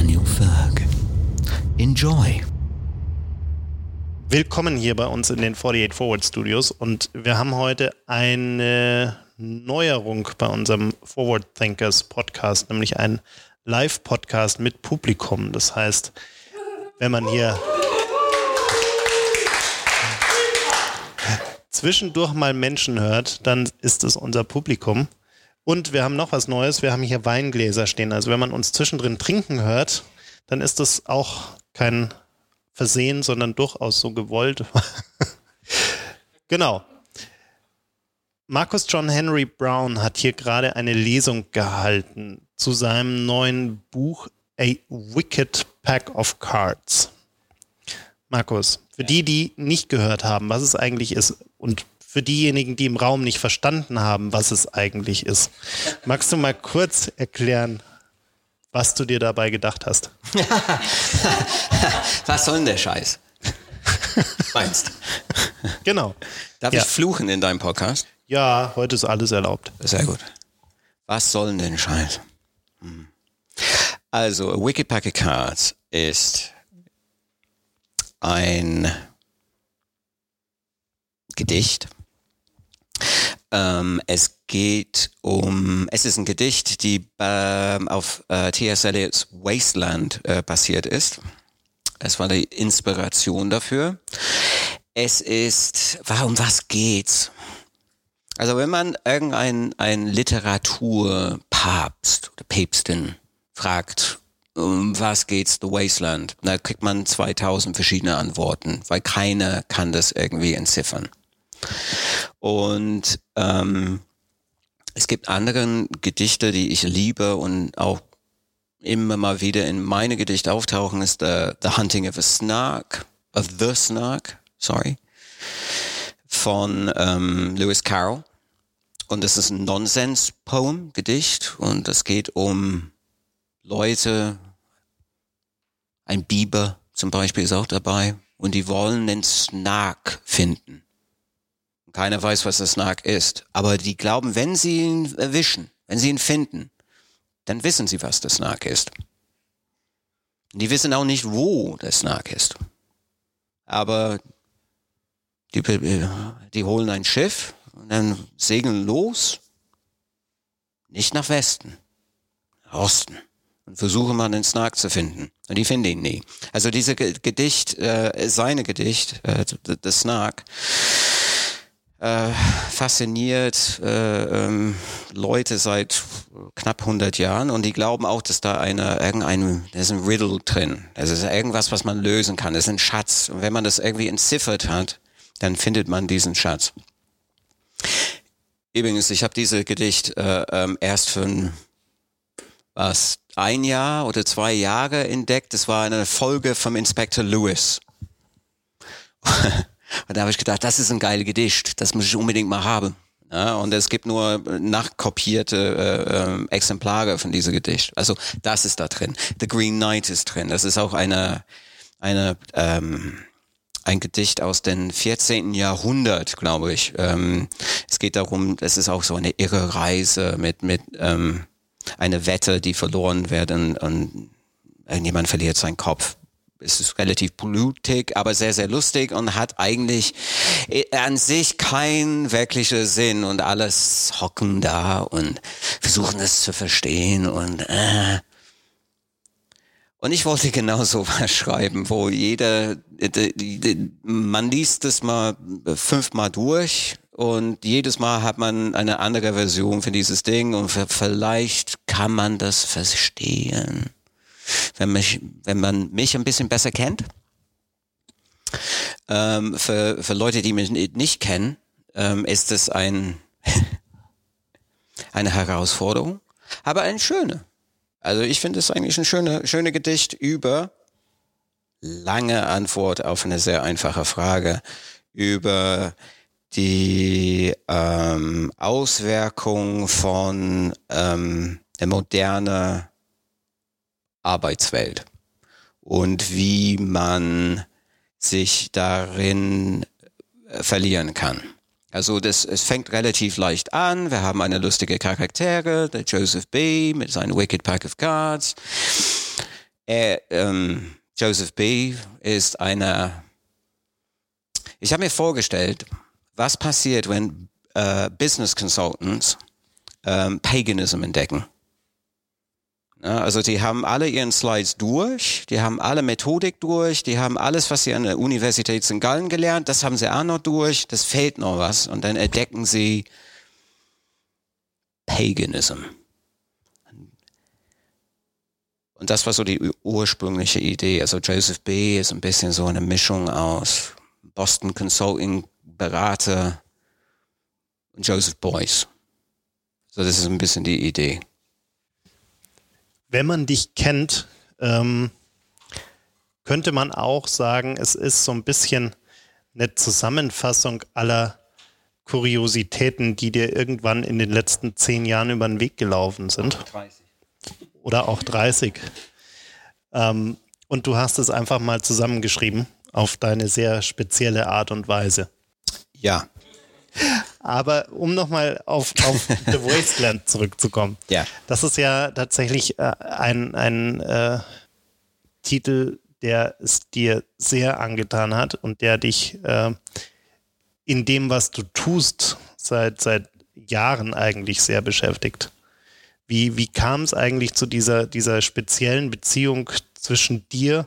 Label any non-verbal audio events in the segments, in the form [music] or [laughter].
Daniel Ferg. Enjoy. Willkommen hier bei uns in den 48 Forward Studios und wir haben heute eine Neuerung bei unserem Forward Thinkers Podcast, nämlich einen Live-Podcast mit Publikum. Das heißt, wenn man hier zwischendurch mal Menschen hört, dann ist es unser Publikum. Und wir haben noch was Neues, wir haben hier Weingläser stehen. Also wenn man uns zwischendrin trinken hört, dann ist das auch kein Versehen, sondern durchaus so gewollt. [laughs] genau. Marcus John Henry Brown hat hier gerade eine Lesung gehalten zu seinem neuen Buch A Wicked Pack of Cards. Markus, für die, die nicht gehört haben, was es eigentlich ist und für diejenigen, die im Raum nicht verstanden haben, was es eigentlich ist, magst du mal kurz erklären, was du dir dabei gedacht hast. [laughs] was soll denn der Scheiß? Meinst Genau. Darf ja. ich fluchen in deinem Podcast? Ja, heute ist alles erlaubt. Sehr gut. Was soll denn Scheiß? Hm. Also, a Wicked Pack of Cards ist ein Gedicht. Ähm, es geht um, es ist ein Gedicht, die ähm, auf äh, T.S. Eliot's Wasteland äh, basiert ist. Es war die Inspiration dafür. Es ist, warum was geht's? Also wenn man irgendein ein Literaturpapst oder Päpstin fragt, um was geht's The Wasteland, da kriegt man 2000 verschiedene Antworten, weil keiner kann das irgendwie entziffern. Und ähm, es gibt andere Gedichte, die ich liebe und auch immer mal wieder in meine Gedichte auftauchen, ist the, the Hunting of a Snark, of the Snark, sorry, von ähm, Lewis Carroll. Und es ist ein Nonsens-Poem, Gedicht, und es geht um Leute, ein Biber zum Beispiel ist auch dabei, und die wollen den Snark finden. Keiner weiß, was der Snark ist. Aber die glauben, wenn sie ihn erwischen, wenn sie ihn finden, dann wissen sie, was der Snark ist. Die wissen auch nicht, wo der Snark ist. Aber die, die holen ein Schiff und dann segeln los, nicht nach Westen, nach Osten und versuchen mal den Snark zu finden. Und die finden ihn nie. Also diese Gedicht, äh, seine Gedicht, äh, das Snark, äh, fasziniert äh, ähm, Leute seit knapp 100 Jahren und die glauben auch, dass da eine irgendein da ist ein Riddle drin. Das ist irgendwas, was man lösen kann. Das ist ein Schatz. Und wenn man das irgendwie entziffert hat, dann findet man diesen Schatz. Übrigens, ich habe diese Gedicht äh, ähm, erst für ein, was ein Jahr oder zwei Jahre entdeckt. Das war eine Folge vom Inspector Lewis. [laughs] Und da habe ich gedacht, das ist ein geiles Gedicht, das muss ich unbedingt mal haben. Ja, und es gibt nur nachkopierte äh, äh, Exemplare von diesem Gedicht. Also das ist da drin. The Green Knight ist drin. Das ist auch eine, eine ähm, ein Gedicht aus dem 14. Jahrhundert, glaube ich. Ähm, es geht darum, es ist auch so eine irre Reise mit, mit ähm, einer Wette, die verloren werden und irgendjemand verliert seinen Kopf es ist relativ blutig, aber sehr, sehr lustig und hat eigentlich äh, an sich keinen wirklichen Sinn und alles hocken da und versuchen es zu verstehen und äh. Und ich wollte [laughs] genau so was schreiben, wo jeder, man liest es mal fünfmal durch und jedes Mal hat man eine andere Version für dieses Ding und vielleicht kann man das verstehen wenn, mich, wenn man mich ein bisschen besser kennt. Ähm, für, für Leute, die mich nicht kennen, ähm, ist es ein, [laughs] eine Herausforderung, aber eine schöne. Also ich finde es eigentlich ein schöne, schöne Gedicht über lange Antwort auf eine sehr einfache Frage über die ähm, Auswirkung von ähm, der moderne Arbeitswelt und wie man sich darin äh, verlieren kann. Also das, es fängt relativ leicht an. Wir haben eine lustige Charaktere, der Joseph B. mit seinem Wicked Pack of Cards. Er, ähm, Joseph B. ist einer. Ich habe mir vorgestellt, was passiert, wenn äh, Business Consultants ähm, Paganism entdecken. Also die haben alle ihren Slides durch, die haben alle Methodik durch, die haben alles, was sie an der Universität St. Gallen gelernt, das haben sie auch noch durch, das fehlt noch was und dann entdecken sie Paganism. Und das war so die ursprüngliche Idee. Also Joseph B. ist ein bisschen so eine Mischung aus Boston Consulting Berater und Joseph Boyce. So, das ist ein bisschen die Idee wenn man dich kennt, ähm, könnte man auch sagen, es ist so ein bisschen eine Zusammenfassung aller Kuriositäten, die dir irgendwann in den letzten zehn Jahren über den Weg gelaufen sind. 30. Oder auch 30. Ähm, und du hast es einfach mal zusammengeschrieben auf deine sehr spezielle Art und Weise. Ja, aber um nochmal auf, auf The [laughs] Wasteland zurückzukommen. Ja. Das ist ja tatsächlich äh, ein, ein äh, Titel, der es dir sehr angetan hat und der dich äh, in dem, was du tust, seit, seit Jahren eigentlich sehr beschäftigt. Wie, wie kam es eigentlich zu dieser, dieser speziellen Beziehung zwischen dir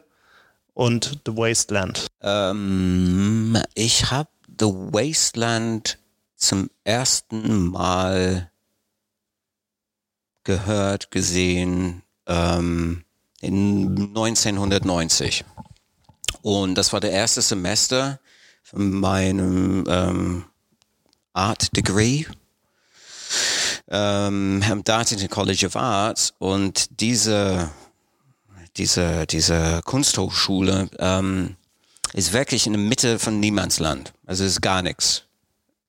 und The Wasteland? Ähm, ich habe The Wasteland zum ersten Mal gehört, gesehen ähm, in 1990. Und das war der erste Semester von meinem ähm, Art Degree ähm, am Dartington College of Arts und diese diese diese Kunsthochschule ähm, ist wirklich in der Mitte von Niemandsland. Also ist gar nichts.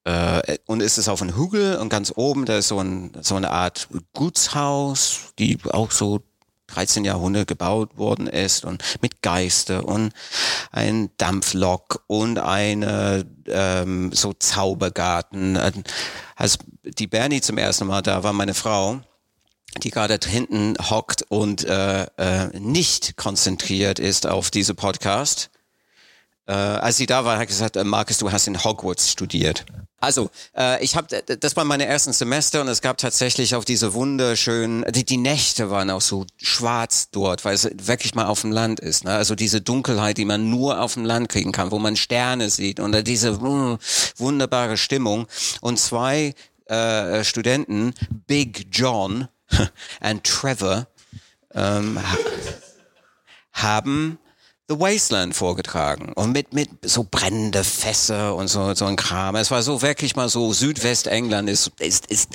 Äh, und ist es auf einem Hügel und ganz oben, da ist so, ein, so eine Art Gutshaus, die auch so 13 Jahrhundert gebaut worden ist und mit Geister und ein Dampflok und eine ähm, so Zaubergarten. Als die Bernie zum ersten Mal da war, meine Frau, die gerade hinten hockt und äh, äh, nicht konzentriert ist auf diese Podcast, äh, als sie da war, hat gesagt, äh, Markus, du hast in Hogwarts studiert. Also, äh, ich habe, das war meine ersten Semester und es gab tatsächlich auch diese wunderschönen, die, die Nächte waren auch so schwarz dort, weil es wirklich mal auf dem Land ist. Ne? Also diese Dunkelheit, die man nur auf dem Land kriegen kann, wo man Sterne sieht und diese mh, wunderbare Stimmung. Und zwei äh, Studenten, Big John [laughs] und Trevor, ähm, haben The Wasteland vorgetragen und mit mit so brennende Fässer und so so ein Kram. Es war so wirklich mal so Südwestengland ist ist ist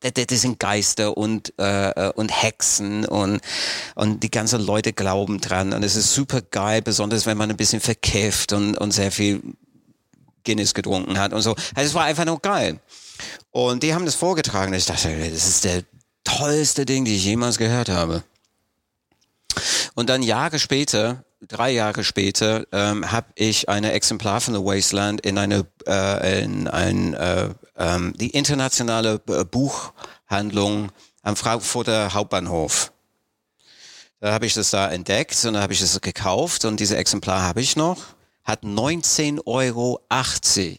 das sind Geister und äh, und Hexen und und die ganzen Leute glauben dran und es ist super geil, besonders wenn man ein bisschen verkifft und und sehr viel Guinness getrunken hat und so. Also es war einfach nur geil. Und die haben das vorgetragen. Ich dachte, das ist der tollste Ding, die ich jemals gehört habe. Und dann Jahre später, drei Jahre später, ähm, habe ich eine Exemplar von The Wasteland in eine äh, in ein äh, ähm, die internationale Buchhandlung am Frankfurter Hauptbahnhof. Da habe ich das da entdeckt und da habe ich das gekauft und diese Exemplar habe ich noch. Hat 19,80 Euro,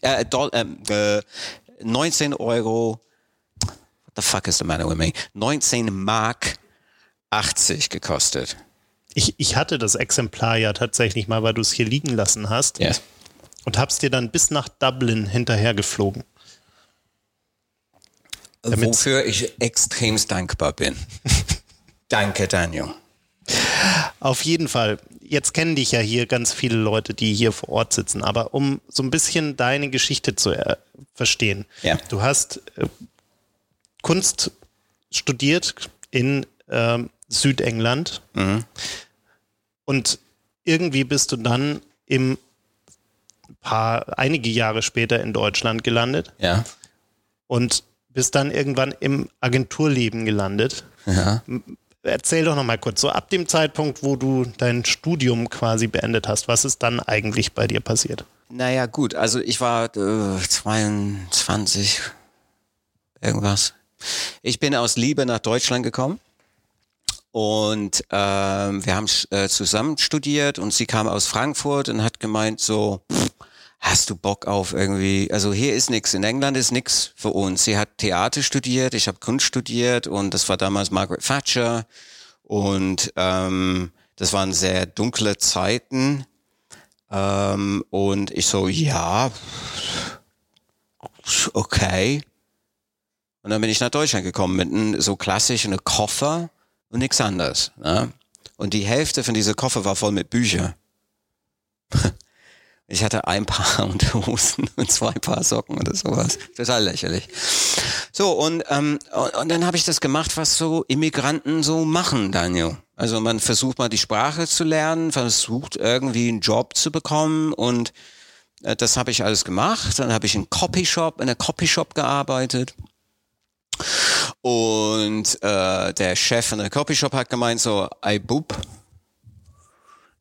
äh, Doll, ähm, äh, 19 Euro, what the fuck is the matter with me? 19 Mark 80 gekostet. Ich, ich hatte das Exemplar ja tatsächlich mal, weil du es hier liegen lassen hast. Yes. Und hab's dir dann bis nach Dublin hinterher geflogen. Wofür ich extremst dankbar bin. [laughs] Danke, Daniel. Auf jeden Fall. Jetzt kennen dich ja hier ganz viele Leute, die hier vor Ort sitzen. Aber um so ein bisschen deine Geschichte zu äh, verstehen. Ja. Du hast äh, Kunst studiert in ähm, Südengland. Mhm. Und irgendwie bist du dann im paar, einige Jahre später in Deutschland gelandet Ja. und bist dann irgendwann im Agenturleben gelandet. Ja. Erzähl doch noch mal kurz, so ab dem Zeitpunkt, wo du dein Studium quasi beendet hast, was ist dann eigentlich bei dir passiert? Naja, gut, also ich war äh, 22, irgendwas. Ich bin aus Liebe nach Deutschland gekommen und ähm, wir haben äh, zusammen studiert und sie kam aus Frankfurt und hat gemeint so, pff, hast du Bock auf irgendwie, also hier ist nichts, in England ist nichts für uns. Sie hat Theater studiert, ich habe Kunst studiert und das war damals Margaret Thatcher und ähm, das waren sehr dunkle Zeiten ähm, und ich so, ja, okay. Und dann bin ich nach Deutschland gekommen mit so klassisch einem Koffer und nichts anderes. Ne? Und die Hälfte von dieser Koffer war voll mit Büchern. [laughs] Ich hatte ein Paar [laughs] Unterhosen und zwei Paar Socken oder sowas. Total lächerlich. So, und, ähm, und, und dann habe ich das gemacht, was so Immigranten so machen, Daniel. Also man versucht mal die Sprache zu lernen, versucht irgendwie einen Job zu bekommen und äh, das habe ich alles gemacht. Dann habe ich in Copyshop, in einer Copyshop gearbeitet. Und äh, der Chef von der Copyshop hat gemeint so, ey Bub,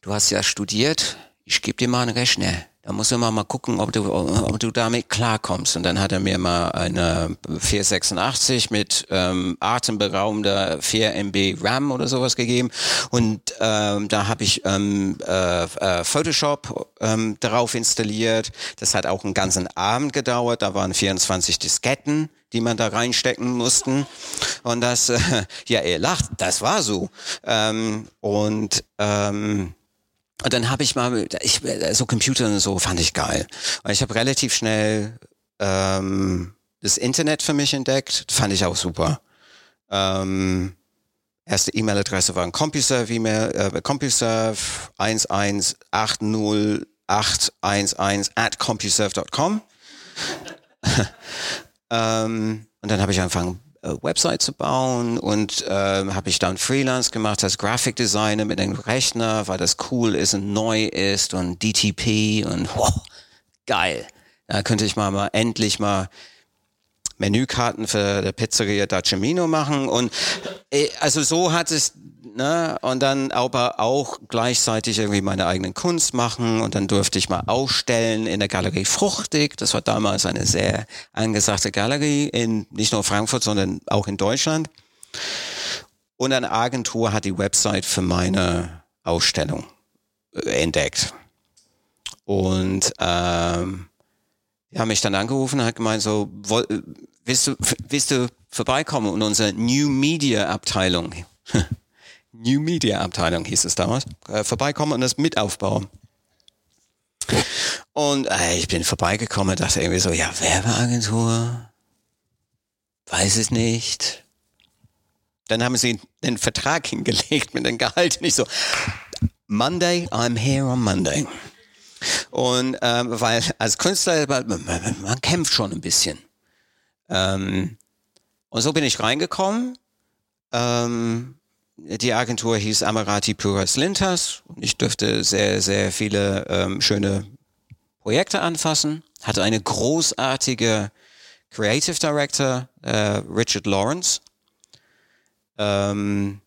du hast ja studiert, ich gebe dir mal einen Rechner. Da musst du mal, gucken, ob du, ob du damit klarkommst. Und dann hat er mir mal eine 486 mit ähm, atemberaubender 4 MB RAM oder sowas gegeben. Und ähm, da habe ich ähm, äh, äh, Photoshop ähm, darauf installiert. Das hat auch einen ganzen Abend gedauert. Da waren 24 Disketten die man da reinstecken mussten. Und das, äh, [laughs] ja, ihr lacht, das war so. Ähm, und ähm, und dann habe ich mal, ich, so Computer und so fand ich geil. Und ich habe relativ schnell ähm, das Internet für mich entdeckt, fand ich auch super. Ähm, erste E-Mail-Adresse war ein CompuServe-E-Mail, äh, CompuServe 1180811 at CompuServe.com. [laughs] ähm, und dann habe ich angefangen, Website zu bauen und ähm, habe ich dann Freelance gemacht als Grafikdesigner mit einem Rechner, weil das cool ist und neu ist und DTP und wow, geil. Da könnte ich mal, mal endlich mal Menükarten für der Pizzeria da Cimino machen. Und äh, also so hat es ne und dann aber auch gleichzeitig irgendwie meine eigenen Kunst machen. Und dann durfte ich mal ausstellen in der Galerie Fruchtig. Das war damals eine sehr angesagte Galerie in nicht nur Frankfurt sondern auch in Deutschland. Und eine Agentur hat die Website für meine Ausstellung äh, entdeckt. Und ähm, die haben mich dann angerufen und hat gemeint so, woll, willst du, willst du vorbeikommen und unsere New Media Abteilung, [laughs] New Media Abteilung hieß es damals, äh, vorbeikommen und das mit aufbauen. Und äh, ich bin vorbeigekommen dachte irgendwie so, ja, Werbeagentur, weiß es nicht. Dann haben sie den Vertrag [laughs] hingelegt mit dem Gehalt und ich so, Monday, I'm here on Monday. Und ähm, weil als Künstler, man, man kämpft schon ein bisschen. Ähm, und so bin ich reingekommen. Ähm, die Agentur hieß Amarati Puras Lintas. Ich durfte sehr, sehr viele ähm, schöne Projekte anfassen. Hatte eine großartige Creative Director, äh, Richard Lawrence. Ähm,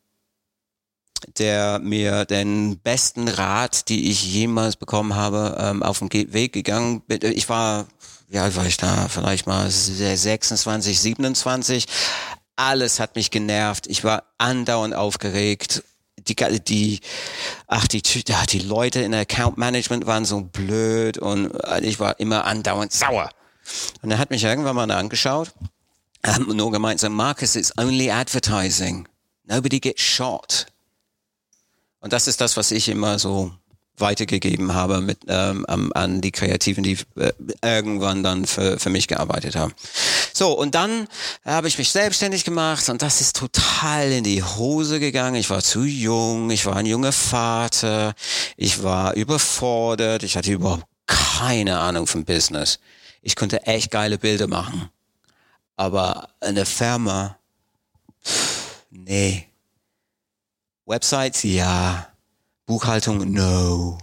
der mir den besten Rat, die ich jemals bekommen habe, ähm, auf den Weg gegangen bin. Ich war, wie alt war ich da? Vielleicht mal 26, 27. Alles hat mich genervt. Ich war andauernd aufgeregt. Die, die, ach, die, die Leute in Account Management waren so blöd und ich war immer andauernd sauer. Und er hat mich irgendwann mal angeschaut, haben nur gemeint, so Marcus, it's only advertising. Nobody gets shot. Und das ist das, was ich immer so weitergegeben habe mit ähm, an die Kreativen, die äh, irgendwann dann für, für mich gearbeitet haben. So, und dann habe ich mich selbstständig gemacht und das ist total in die Hose gegangen. Ich war zu jung, ich war ein junger Vater, ich war überfordert, ich hatte überhaupt keine Ahnung vom Business. Ich konnte echt geile Bilder machen. Aber eine Firma, pff, nee Websites, ja. Buchhaltung, no.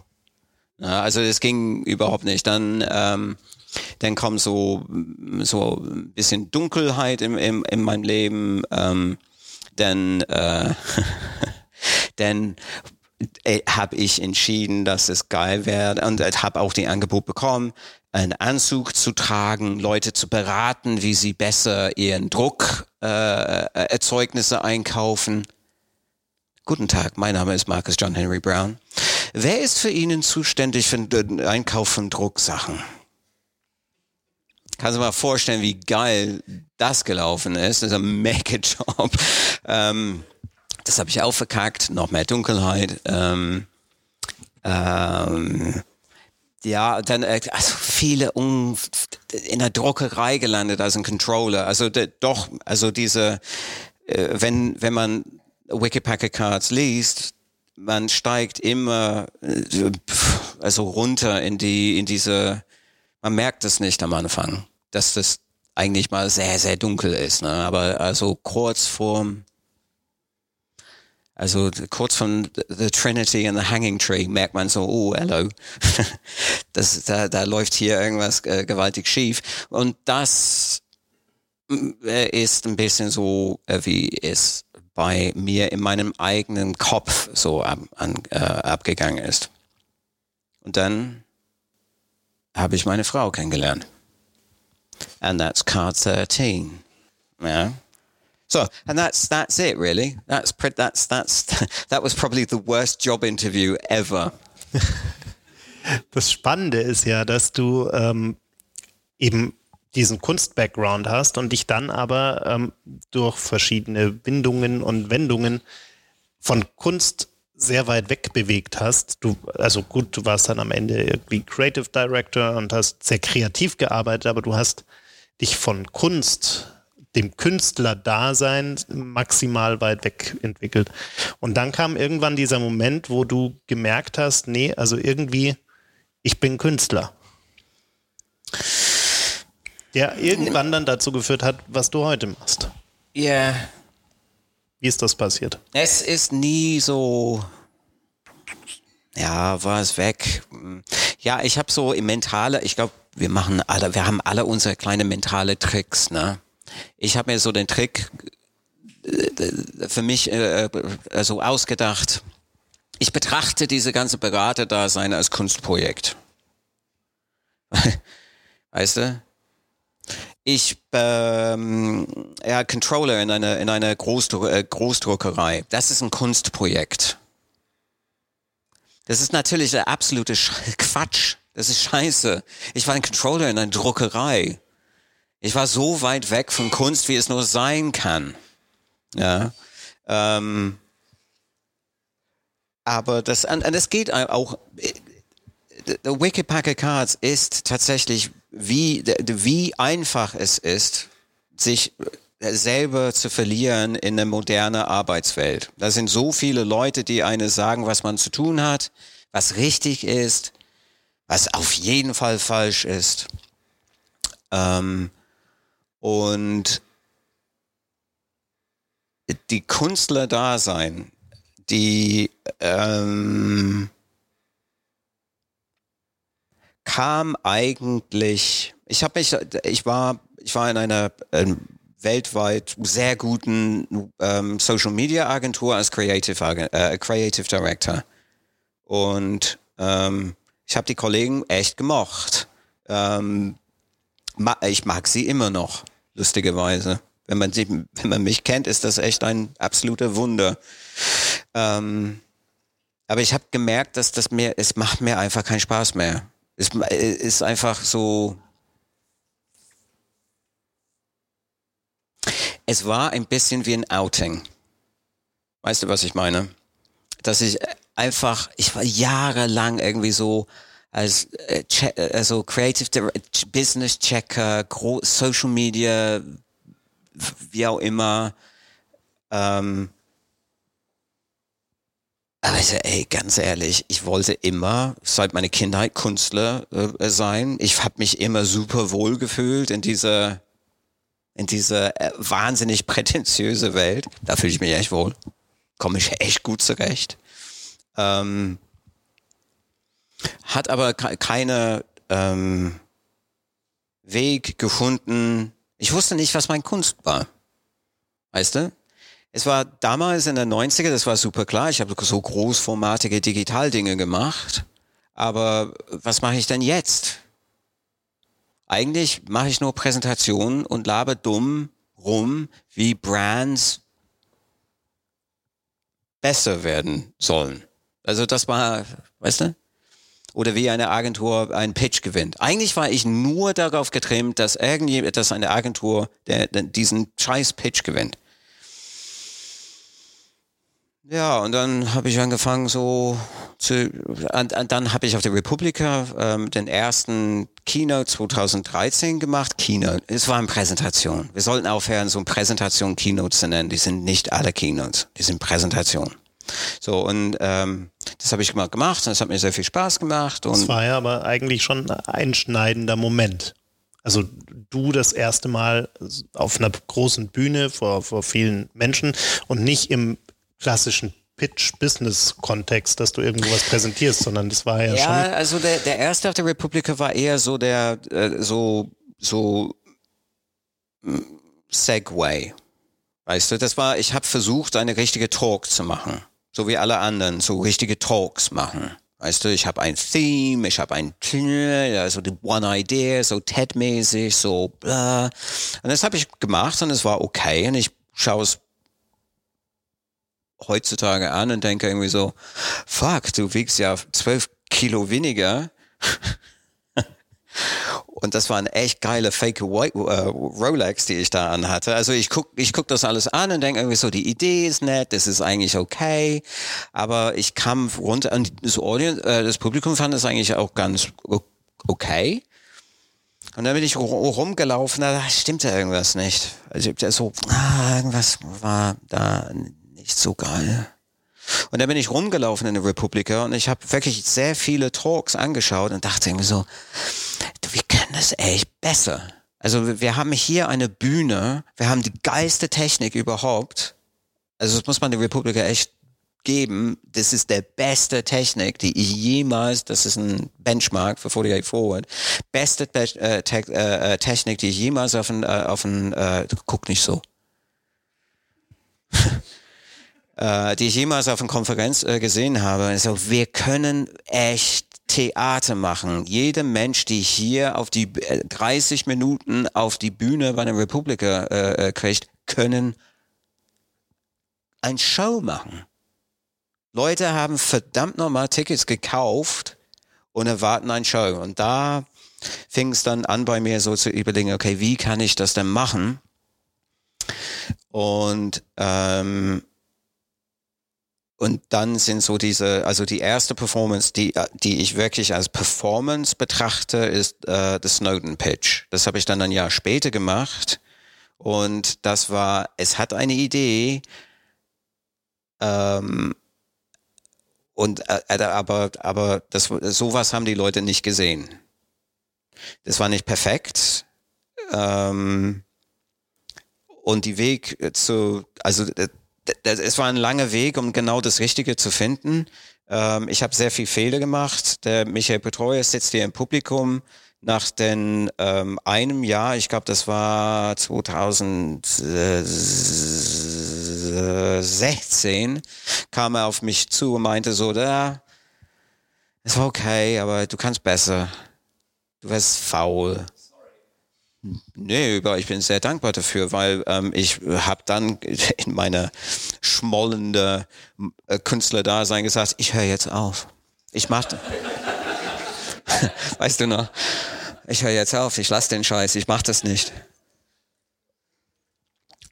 Ja, also das ging überhaupt nicht. Dann, ähm, dann kommt so so ein bisschen Dunkelheit im, im, in meinem Leben. Ähm, dann, äh, [laughs] dann äh, habe ich entschieden, dass es geil wäre und äh, habe auch den Angebot bekommen, einen Anzug zu tragen, Leute zu beraten, wie sie besser ihren Druckerzeugnisse äh, einkaufen. Guten Tag, mein Name ist Marcus John Henry Brown. Wer ist für Ihnen zuständig für den Einkauf von Drucksachen? Kannst du mal vorstellen, wie geil das gelaufen ist? Das ist ein mega Job. Ähm, das habe ich auch verkackt. Noch mehr Dunkelheit. Ähm, ähm, ja, dann äh, also viele um, in der Druckerei gelandet als ein Controller. Also de, doch, also diese, äh, wenn wenn man Wikipacker Cards liest, man steigt immer äh, also runter in die in diese. Man merkt es nicht am Anfang, dass das eigentlich mal sehr sehr dunkel ist. Ne? Aber also kurz vorm also kurz von The Trinity and the Hanging Tree merkt man so, oh, hello, [laughs] das, da, da läuft hier irgendwas äh, gewaltig schief. Und das äh, ist ein bisschen so, äh, wie es bei mir in meinem eigenen Kopf so ab, an, äh, abgegangen ist. Und dann habe ich meine Frau kennengelernt. And that's card 13. Ja. So, and that's that's it really. That's that's that's [laughs] that was probably the worst job interview ever. [laughs] Das Spannende ist ja, dass du ähm, eben diesen Kunst-Background hast und dich dann aber ähm, durch verschiedene Bindungen und Wendungen von Kunst sehr weit weg bewegt hast. Du, also gut, du warst dann am Ende irgendwie Creative Director und hast sehr kreativ gearbeitet, aber du hast dich von Kunst dem Künstler-Dasein maximal weit weg entwickelt. Und dann kam irgendwann dieser Moment, wo du gemerkt hast, nee, also irgendwie, ich bin Künstler. Der irgendwann dann dazu geführt hat, was du heute machst. Ja. Yeah. Wie ist das passiert? Es ist nie so ja, war es weg. Ja, ich habe so im mentale, ich glaube, wir machen alle, wir haben alle unsere kleine mentale Tricks, ne? ich habe mir so den Trick äh, für mich äh, äh, so ausgedacht. Ich betrachte diese ganze Beraterdasein als Kunstprojekt. [laughs] weißt du? Ich ähm, ja Controller in einer in einer Großdruck, äh, Großdruckerei. Das ist ein Kunstprojekt. Das ist natürlich der absolute Quatsch. Das ist scheiße. Ich war ein Controller in einer Druckerei. Ich war so weit weg von Kunst, wie es nur sein kann. Ja. Ähm, aber das, und das geht auch. The Wicked Pack of Cards ist tatsächlich, wie, wie einfach es ist, sich selber zu verlieren in eine moderne Arbeitswelt. Da sind so viele Leute, die eine sagen, was man zu tun hat, was richtig ist, was auf jeden Fall falsch ist. Ähm, und die Künstler da sein, die ähm, kam eigentlich, ich habe mich, ich war, ich war in einer ähm, weltweit sehr guten ähm, Social Media Agentur als Creative, äh, Creative Director. Und ähm, ich habe die Kollegen echt gemocht. Ähm, ich mag sie immer noch lustigerweise. Wenn man, sie, wenn man mich kennt, ist das echt ein absoluter Wunder. Ähm, aber ich habe gemerkt, dass das mir, es macht mir einfach keinen Spaß mehr. Es ist einfach so. Es war ein bisschen wie ein Outing. Weißt du, was ich meine? Dass ich einfach, ich war jahrelang irgendwie so als äh, also Creative Business Checker, Social Media, wie auch immer. Ähm, aber ich, ey, ganz ehrlich, ich wollte immer seit meiner Kindheit Künstler äh, sein. Ich habe mich immer super wohl gefühlt in dieser in dieser äh, wahnsinnig prätentiöse Welt. Da fühle ich mich echt wohl. komme ich echt gut zurecht. Ähm, hat aber keine ähm, Weg gefunden. Ich wusste nicht, was mein Kunst war. Weißt du? Es war damals in den 90er, das war super klar. Ich habe so großformatige Digitaldinge gemacht. Aber was mache ich denn jetzt? Eigentlich mache ich nur Präsentationen und labe dumm rum, wie Brands besser werden sollen. Also das war, weißt du? Oder wie eine Agentur einen Pitch gewinnt. Eigentlich war ich nur darauf getrimmt, dass irgendwie, dass eine Agentur der, der diesen scheiß Pitch gewinnt. Ja, und dann habe ich angefangen so zu, und, und dann habe ich auf der Republika ähm, den ersten Keynote 2013 gemacht. Keynote, es war eine Präsentation. Wir sollten aufhören, so eine Präsentation Keynotes zu nennen. Die sind nicht alle Keynotes, die sind Präsentationen. So, und ähm, das habe ich mal gemacht und es hat mir sehr viel Spaß gemacht. Und das war ja aber eigentlich schon ein einschneidender Moment. Also du das erste Mal auf einer großen Bühne vor, vor vielen Menschen und nicht im klassischen Pitch-Business-Kontext, dass du irgendwas präsentierst, sondern das war ja, ja schon. Ja, also der, der erste auf der Republika war eher so der, äh, so, so hm, Segway. Weißt du, das war, ich habe versucht, eine richtige Talk zu machen. So wie alle anderen, so richtige Talks machen. Weißt du, ich habe ein Theme, ich habe ein, also die One Idea, so TED-mäßig, so bla. Und das habe ich gemacht und es war okay und ich schaue es heutzutage an und denke irgendwie so, fuck, du wiegst ja zwölf Kilo weniger. [laughs] Und das war ein echt geile Fake White, uh, Rolex, die ich da anhatte. Also ich guck, ich guck das alles an und denke irgendwie so, die Idee ist nett, das ist eigentlich okay. Aber ich kam runter und das Audience, äh, das Publikum fand es eigentlich auch ganz okay. Und dann bin ich rumgelaufen, da stimmte irgendwas nicht. Also so, ah, irgendwas war da nicht so geil. Und dann bin ich rumgelaufen in der Republika und ich habe wirklich sehr viele Talks angeschaut und dachte irgendwie so, du, wir können das echt besser. Also wir haben hier eine Bühne, wir haben die geilste Technik überhaupt. Also das muss man der Republika echt geben. Das ist der beste Technik, die ich jemals, das ist ein Benchmark für 48 Forward, beste äh, Te äh, Technik, die ich jemals auf ein, äh, auf ein äh, guck nicht so. Äh, die ich jemals auf einer Konferenz äh, gesehen habe. Also wir können echt Theater machen. Jeder Mensch, die hier auf die äh, 30 Minuten auf die Bühne bei der Republika äh, äh, kriegt, können ein Show machen. Leute haben verdammt nochmal Tickets gekauft und erwarten ein Show. Und da fing es dann an bei mir so zu überlegen, okay, wie kann ich das denn machen? Und ähm, und dann sind so diese, also die erste Performance, die, die ich wirklich als Performance betrachte, ist äh, der Snowden Pitch. Das habe ich dann ein Jahr später gemacht. Und das war, es hat eine Idee, ähm, und äh, äh aber, aber das, sowas haben die Leute nicht gesehen. Das war nicht perfekt. Ähm, und die Weg zu, also äh, es war ein langer Weg, um genau das Richtige zu finden. Ähm, ich habe sehr viel Fehler gemacht. Der Michael Petroyes sitzt hier im Publikum. Nach den ähm, einem Jahr, ich glaube, das war 2016, kam er auf mich zu und meinte so, da, es war okay, aber du kannst besser. Du wirst faul. Nee, ich bin sehr dankbar dafür, weil ähm, ich habe dann [laughs] in meiner schmollende äh, Künstlerdasein gesagt, ich höre jetzt auf. Ich mach [laughs] Weißt du noch? Ich höre jetzt auf, ich lasse den Scheiß, ich mach das nicht.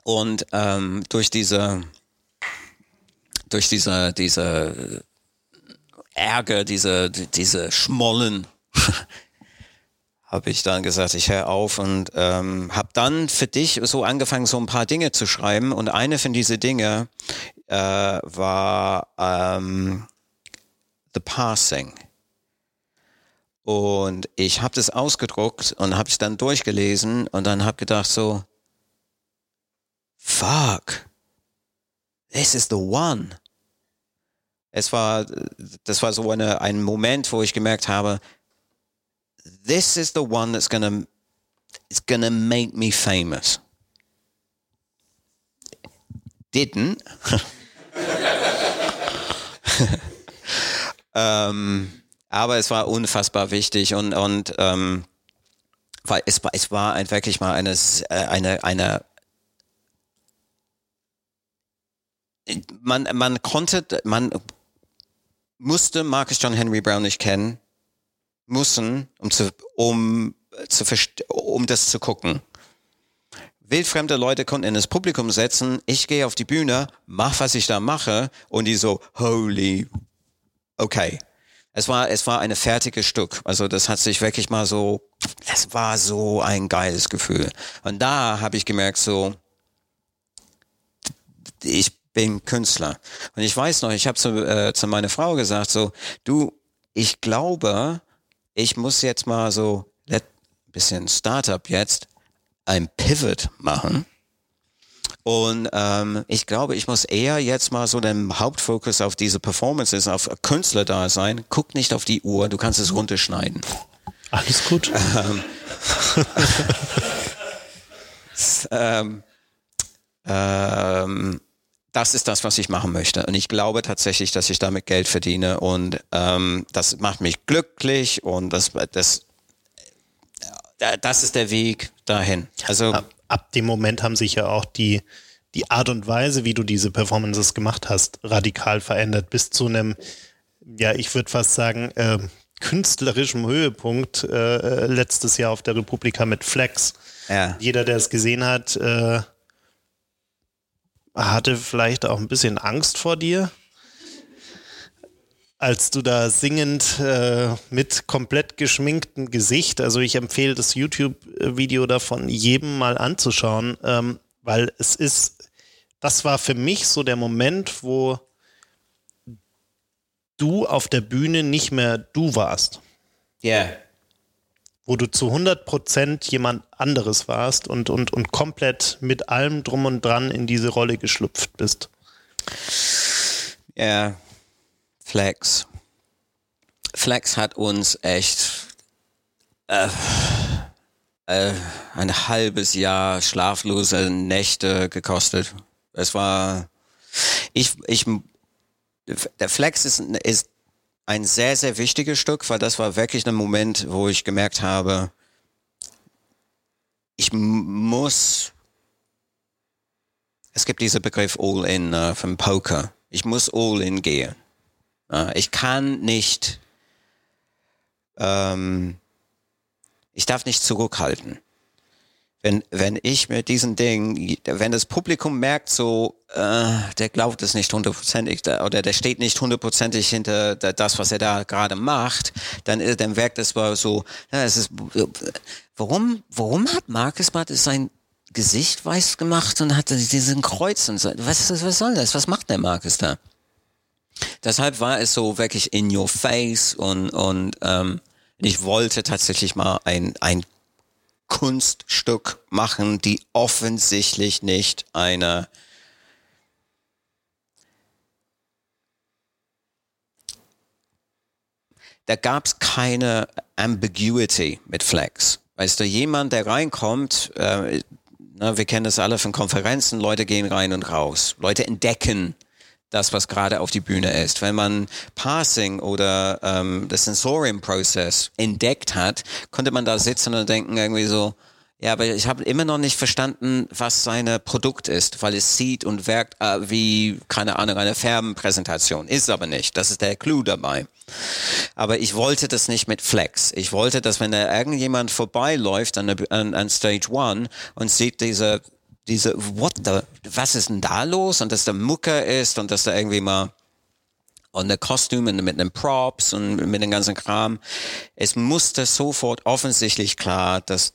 Und ähm, durch diese durch diese diese Ärger, diese diese Schmollen [laughs] habe ich dann gesagt, ich höre auf und ähm, habe dann für dich so angefangen, so ein paar Dinge zu schreiben. Und eine von diese Dinge äh, war ähm, The Passing. Und ich habe das ausgedruckt und habe es dann durchgelesen und dann habe gedacht so, fuck, this is the one. Es war, das war so eine, ein Moment, wo ich gemerkt habe, this is the one that's gonna, it's gonna make me famous. Didn't. [laughs] ähm, aber es war unfassbar wichtig und, und ähm, weil es es war ein, wirklich mal eine, eine, eine man, man konnte, man musste Marcus John Henry Brown nicht kennen, müssen, um zu, um zu um das zu gucken. Wildfremde Leute konnten in das Publikum setzen, ich gehe auf die Bühne, mach, was ich da mache, und die so, holy, okay. Es war, es war eine fertige Stück. Also das hat sich wirklich mal so, das war so ein geiles Gefühl. Und da habe ich gemerkt, so, ich bin Künstler. Und ich weiß noch, ich habe zu, äh, zu meiner Frau gesagt, so, du, ich glaube, ich muss jetzt mal so ein bisschen Startup jetzt, ein Pivot machen. Und ähm, ich glaube, ich muss eher jetzt mal so den Hauptfokus auf diese Performances, auf Künstler da sein. Guck nicht auf die Uhr, du kannst es runterschneiden. Alles gut. [laughs] [laughs] Ähm, ähm, ähm, das ist das, was ich machen möchte. Und ich glaube tatsächlich, dass ich damit Geld verdiene und ähm, das macht mich glücklich und das, das, äh, das ist der Weg dahin. Also ab, ab dem Moment haben sich ja auch die, die Art und Weise, wie du diese Performances gemacht hast, radikal verändert bis zu einem, ja, ich würde fast sagen, äh, künstlerischem Höhepunkt äh, äh, letztes Jahr auf der Republika mit Flex. Ja. Jeder, der es gesehen hat, äh, hatte vielleicht auch ein bisschen Angst vor dir, als du da singend äh, mit komplett geschminktem Gesicht, also ich empfehle das YouTube-Video davon jedem mal anzuschauen, ähm, weil es ist, das war für mich so der Moment, wo du auf der Bühne nicht mehr du warst. Ja. Yeah wo du zu 100 Prozent jemand anderes warst und, und, und komplett mit allem drum und dran in diese Rolle geschlüpft bist. Ja, Flex. Flex hat uns echt äh, äh, ein halbes Jahr schlaflose Nächte gekostet. Es war, ich, ich, der Flex ist, ist ein sehr, sehr wichtiges Stück, weil das war wirklich ein Moment, wo ich gemerkt habe, ich muss, es gibt diesen Begriff All-In uh, vom Poker. Ich muss All-In gehen. Uh, ich kann nicht, ähm, ich darf nicht zurückhalten wenn, wenn ich mit diesen Dingen, wenn das Publikum merkt so, äh, der glaubt es nicht hundertprozentig oder der steht nicht hundertprozentig hinter das, was er da gerade macht, dann, dann wirkt es so, ja, es ist, warum, warum hat Marcus Bart sein Gesicht weiß gemacht und hat diesen Kreuz und so, was, was soll das? Was macht der Marcus da? Deshalb war es so wirklich in your face und, und ähm, ich wollte tatsächlich mal ein, ein Kunststück machen, die offensichtlich nicht eine da gab es keine Ambiguity mit Flex. Weißt du, jemand, der reinkommt, äh, na, wir kennen das alle von Konferenzen, Leute gehen rein und raus. Leute entdecken das, was gerade auf die Bühne ist. Wenn man Parsing oder ähm, das Sensorium-Prozess entdeckt hat, konnte man da sitzen und denken irgendwie so, ja, aber ich habe immer noch nicht verstanden, was seine Produkt ist, weil es sieht und wirkt äh, wie, keine Ahnung, eine Färbenpräsentation. Ist aber nicht. Das ist der Clou dabei. Aber ich wollte das nicht mit Flex. Ich wollte, dass wenn da irgendjemand vorbeiläuft an, an, an Stage One und sieht diese diese, what the, was ist denn da los? Und dass da Mucke ist und dass da irgendwie mal und eine Kostüme mit einem Props und mit dem ganzen Kram. Es musste sofort offensichtlich klar, dass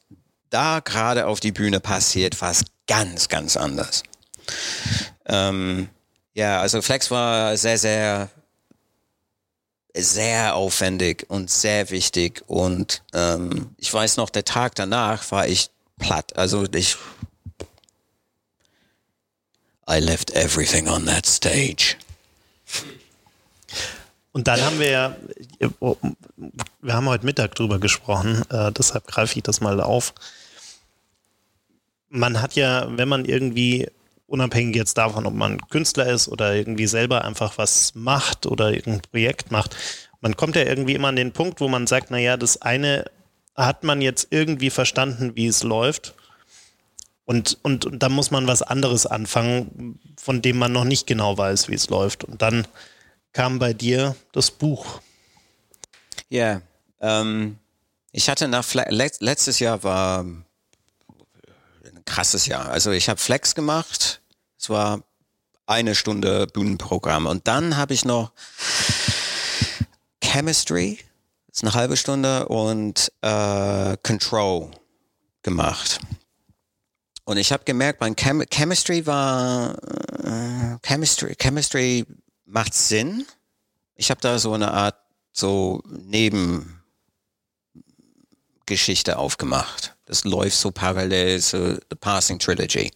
da gerade auf die Bühne passiert was ganz, ganz anders. Ähm, ja, also Flex war sehr, sehr, sehr aufwendig und sehr wichtig. Und ähm, ich weiß noch, der Tag danach war ich platt. Also ich I left everything on that stage. Und dann haben wir ja, wir haben heute Mittag drüber gesprochen, äh, deshalb greife ich das mal auf. Man hat ja, wenn man irgendwie, unabhängig jetzt davon, ob man Künstler ist oder irgendwie selber einfach was macht oder irgendein Projekt macht, man kommt ja irgendwie immer an den Punkt, wo man sagt, naja, das eine hat man jetzt irgendwie verstanden, wie es läuft. Und, und, und da muss man was anderes anfangen, von dem man noch nicht genau weiß, wie es läuft. Und dann kam bei dir das Buch. Ja, ähm, ich hatte nach Fle letztes Jahr war ein krasses Jahr. Also ich habe Flex gemacht. Es war eine Stunde Bühnenprogramm und dann habe ich noch Chemistry, ist eine halbe Stunde und äh, Control gemacht. Und ich habe gemerkt, mein Chem Chemistry war äh, Chemistry, Chemistry macht Sinn. Ich habe da so eine Art so Nebengeschichte aufgemacht. Das läuft so parallel zu The Passing Trilogy.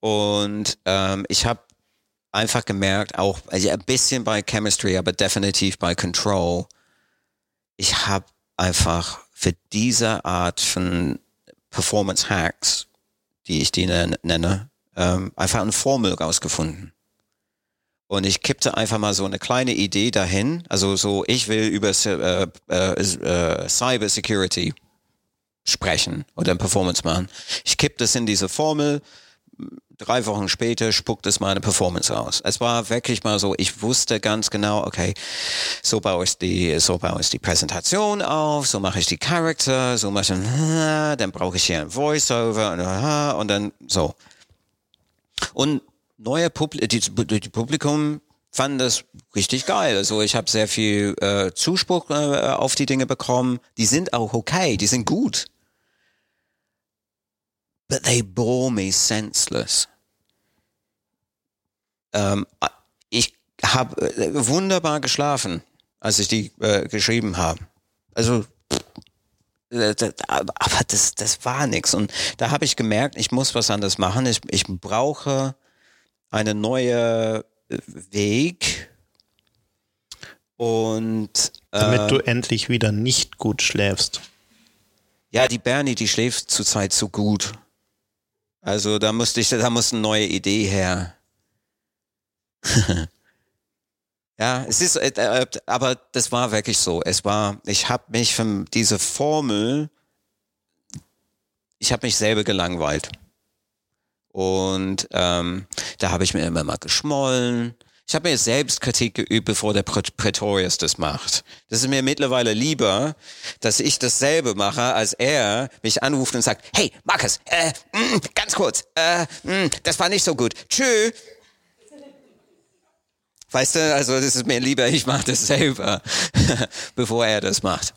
Und ähm, ich habe einfach gemerkt, auch also ein bisschen bei Chemistry, aber definitiv bei Control, ich habe einfach für diese Art von Performance Hacks, die ich die nenne, ähm, einfach eine Formel rausgefunden. Und ich kippte einfach mal so eine kleine Idee dahin. Also so, ich will über äh, äh, äh, Cyber Security sprechen oder Performance machen. Ich kippte es in diese Formel. Drei Wochen später spuckt es meine Performance aus. Es war wirklich mal so, ich wusste ganz genau, okay, so baue ich die, so baue ich die Präsentation auf, so mache ich die Charakter, so mache ich, [laughs] dann brauche ich hier ein Voiceover und, [laughs] und dann so. Und neue Publi die, die Publikum fanden das richtig geil. Also ich habe sehr viel äh, Zuspruch äh, auf die Dinge bekommen. Die sind auch okay, die sind gut. But they bore me senseless. Ähm, ich habe äh, wunderbar geschlafen, als ich die äh, geschrieben habe. Also äh, aber das, das war nix. Und da habe ich gemerkt, ich muss was anderes machen. Ich, ich brauche eine neue äh, Weg. Und äh, damit du endlich wieder nicht gut schläfst. Ja, die Bernie, die schläft zurzeit so gut. Also da musste ich, da muss eine neue Idee her. [laughs] ja, es ist, äh, äh, aber das war wirklich so. Es war, ich habe mich von dieser Formel, ich habe mich selber gelangweilt. Und ähm, da habe ich mir immer mal geschmollen. Ich habe mir selbst Kritik geübt, bevor der Pretorius das macht. Das ist mir mittlerweile lieber, dass ich dasselbe mache, als er mich anruft und sagt, hey, Markus, äh, mh, mm, ganz kurz, äh, mh, mm, das war nicht so gut. Tschö. Weißt du, also das ist mir lieber, ich mache das selber, [laughs] bevor er das macht.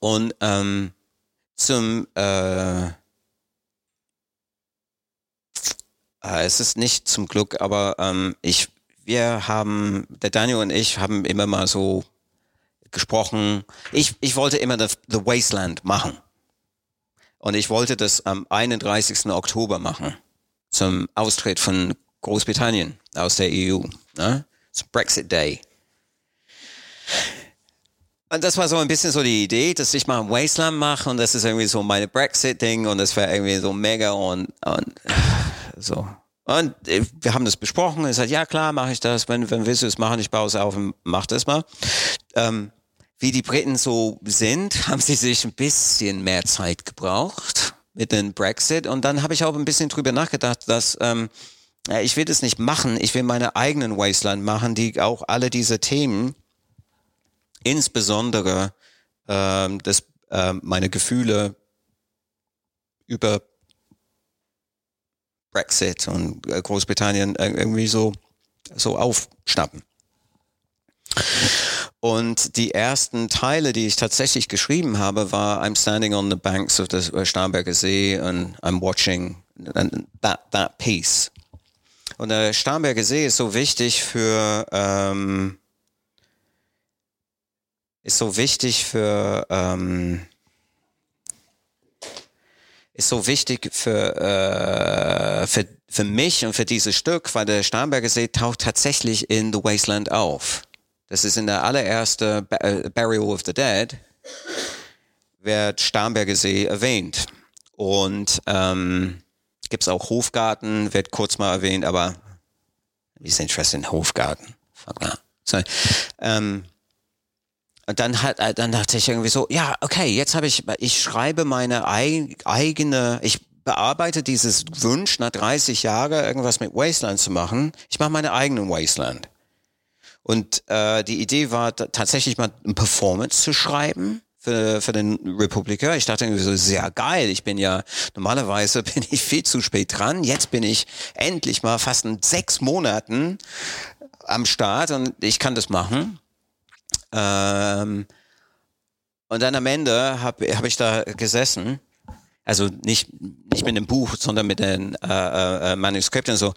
Und ähm, zum äh, Äh, es ist nicht zum Glück, aber ähm, ich, wir haben, der Daniel und ich haben immer mal so gesprochen. Ich, ich wollte immer The, The Wasteland machen. Und ich wollte das am 31. Oktober machen. Zum Austritt von Großbritannien aus der EU. Ne? Zum Brexit Day. Und das war so ein bisschen so die Idee, dass ich mal ein Wasteland mache und das ist irgendwie so meine Brexit-Ding und das wäre irgendwie so mega und, und so. Und äh, wir haben das besprochen. Er sagt, ja klar, mache ich das. Wenn, wenn willst du es machen, ich baue es auf und mach das mal. Ähm, wie die Briten so sind, [laughs] haben sie sich ein bisschen mehr Zeit gebraucht mit dem Brexit. Und dann habe ich auch ein bisschen drüber nachgedacht, dass ähm, ich will das nicht machen. Ich will meine eigenen Wasteland machen, die auch alle diese Themen, insbesondere ähm, das, äh, meine Gefühle über Brexit und äh, Großbritannien irgendwie so, so aufschnappen. Und die ersten Teile, die ich tatsächlich geschrieben habe, war I'm standing on the banks of the Starnberger See and I'm watching that, that piece. Und der Starnberger See ist so wichtig für ähm, ist so wichtig für ähm, ist so wichtig für, äh, für, für mich und für dieses Stück, weil der Starnberger See taucht tatsächlich in The Wasteland auf. Das ist in der allerersten äh, Burial of the Dead, wird Starnberger See erwähnt. Und ähm, gibt es auch Hofgarten, wird kurz mal erwähnt, aber ist Interesse in Hofgarten? So, ähm, und dann hat, äh, dann dachte ich irgendwie so, ja, okay, jetzt habe ich, ich schreibe meine eigene, ich bearbeite dieses Wunsch nach 30 Jahren irgendwas mit Wasteland zu machen. Ich mache meine eigenen Wasteland. Und äh, die Idee war tatsächlich mal ein Performance zu schreiben für, für den Republiker. Ich dachte irgendwie so, sehr geil. Ich bin ja, normalerweise [laughs] bin ich viel zu spät dran. Jetzt bin ich endlich mal fast in sechs Monaten am Start und ich kann das machen. Ähm, und dann am Ende habe hab ich da gesessen, also nicht, nicht mit dem Buch, sondern mit den äh, äh, äh Manuskripten so,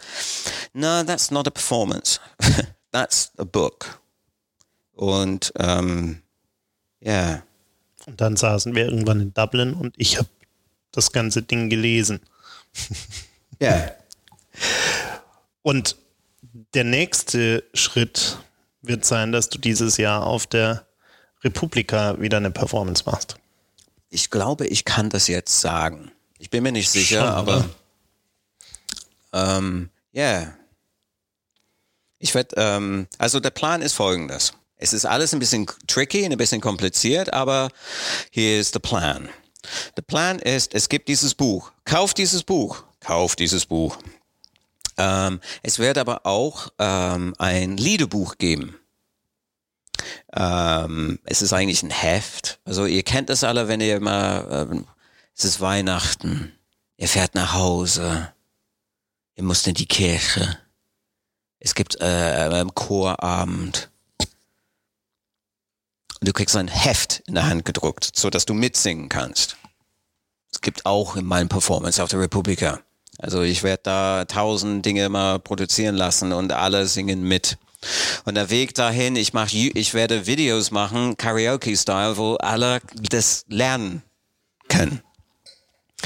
no, that's not a performance. [laughs] that's a book. Und ähm, ja. Yeah. Und dann saßen wir irgendwann in Dublin und ich habe das ganze Ding gelesen. Ja. yeah. [laughs] Und der nächste Schritt wird sein, dass du dieses Jahr auf der Republika wieder eine Performance machst. Ich glaube, ich kann das jetzt sagen. Ich bin mir nicht sicher, Schon, aber ähm, ja. Yeah. Ich werde, ähm, also der Plan ist folgendes. Es ist alles ein bisschen tricky, ein bisschen kompliziert, aber hier ist der Plan. Der Plan ist, es gibt dieses Buch. Kauf dieses Buch. Kauf dieses Buch. Ähm, es wird aber auch ähm, ein Liederbuch geben. Ähm, es ist eigentlich ein Heft. Also ihr kennt das alle, wenn ihr mal, ähm, es ist Weihnachten, ihr fährt nach Hause, ihr müsst in die Kirche, es gibt äh, einen Chorabend. Und du kriegst ein Heft in der Hand gedruckt, so dass du mitsingen kannst. Es gibt auch in meinem Performance auf der Republika. Also ich werde da tausend Dinge mal produzieren lassen und alle singen mit. Und der Weg dahin, ich mach, ich werde Videos machen, Karaoke-Style, wo alle das lernen können.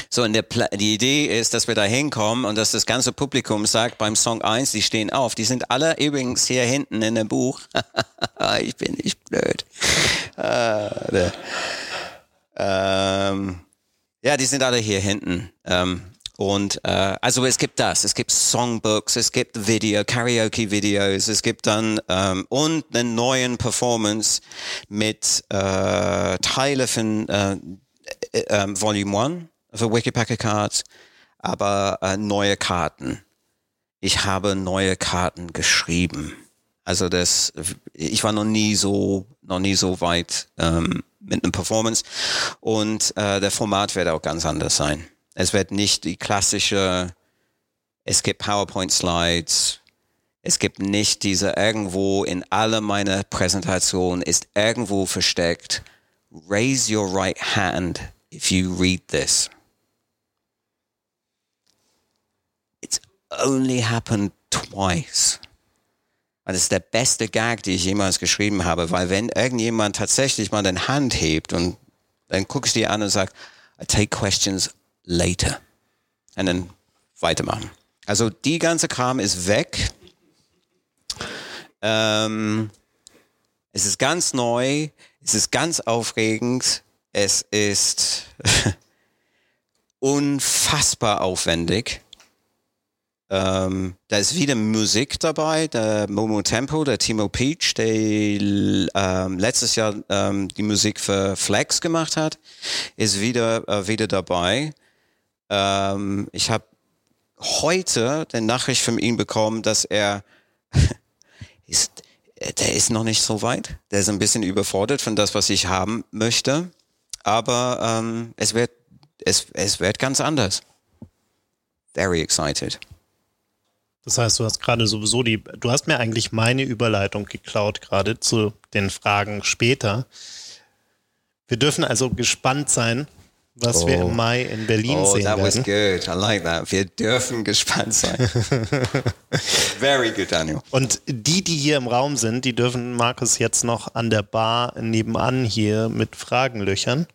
So, und der, die Idee ist, dass wir da hinkommen und dass das ganze Publikum sagt beim Song 1, die stehen auf. Die sind alle übrigens hier hinten in dem Buch. [laughs] ich bin nicht blöd. Äh, ähm, ja, die sind alle hier hinten. Ähm, und äh, also es gibt das, es gibt Songbooks, es gibt Video, Karaoke-Videos, es gibt dann ähm, und einen neuen Performance mit äh, Teile von äh, äh, äh, Volume 1 für Wikipacker Cards, aber äh, neue Karten. Ich habe neue Karten geschrieben. Also das, ich war noch nie so, noch nie so weit ähm, mit einem Performance und äh, der Format wird auch ganz anders sein. Es wird nicht die klassische, es gibt PowerPoint-Slides, es gibt nicht diese irgendwo in alle meine Präsentationen ist irgendwo versteckt. Raise your right hand if you read this. It's only happened twice. Und das ist der beste Gag, den ich jemals geschrieben habe, weil wenn irgendjemand tatsächlich mal den Hand hebt und dann guckst du dir an und sagst, I take questions later. Und dann weitermachen. Also die ganze Kram ist weg. Ähm, es ist ganz neu, es ist ganz aufregend, es ist [laughs] unfassbar aufwendig. Ähm, da ist wieder Musik dabei, der Momo Tempo, der Timo Peach, der ähm, letztes Jahr ähm, die Musik für Flex gemacht hat, ist wieder, äh, wieder dabei. Ähm, ich habe heute den Nachricht von ihm bekommen, dass er [laughs] ist, der ist noch nicht so weit. Der ist ein bisschen überfordert von das, was ich haben möchte. Aber ähm, es wird es, es wird ganz anders. Very excited. Das heißt, du hast gerade sowieso die, du hast mir eigentlich meine Überleitung geklaut, gerade zu den Fragen später. Wir dürfen also gespannt sein, was oh. wir im oh. Mai in Berlin oh, sehen that werden. was good. I like that. Wir dürfen gespannt sein. [laughs] Very good, Daniel. Und die, die hier im Raum sind, die dürfen Markus jetzt noch an der Bar nebenan hier mit Fragen löchern.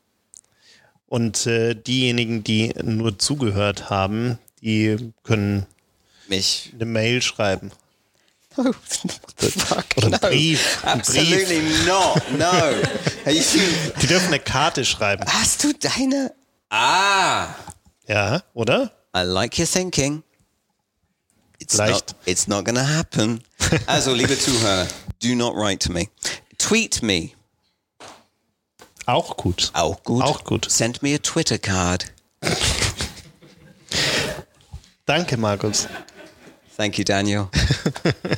Und äh, diejenigen, die nur zugehört haben, die können mich eine Mail schreiben. Oh, fuck, Oder no. einen Brief. Einen Absolutely not. No. Die dürfen eine Karte schreiben. Hast du deine? Ah, Ja, oder? I like your thinking. It's Leicht. not, it's not gonna happen. Also, liebe Zuhörer, do not write to me. Tweet me. Auch gut. Auch gut. Auch gut. Send me a Twitter card. Danke, Markus. Thank you, Daniel. [laughs]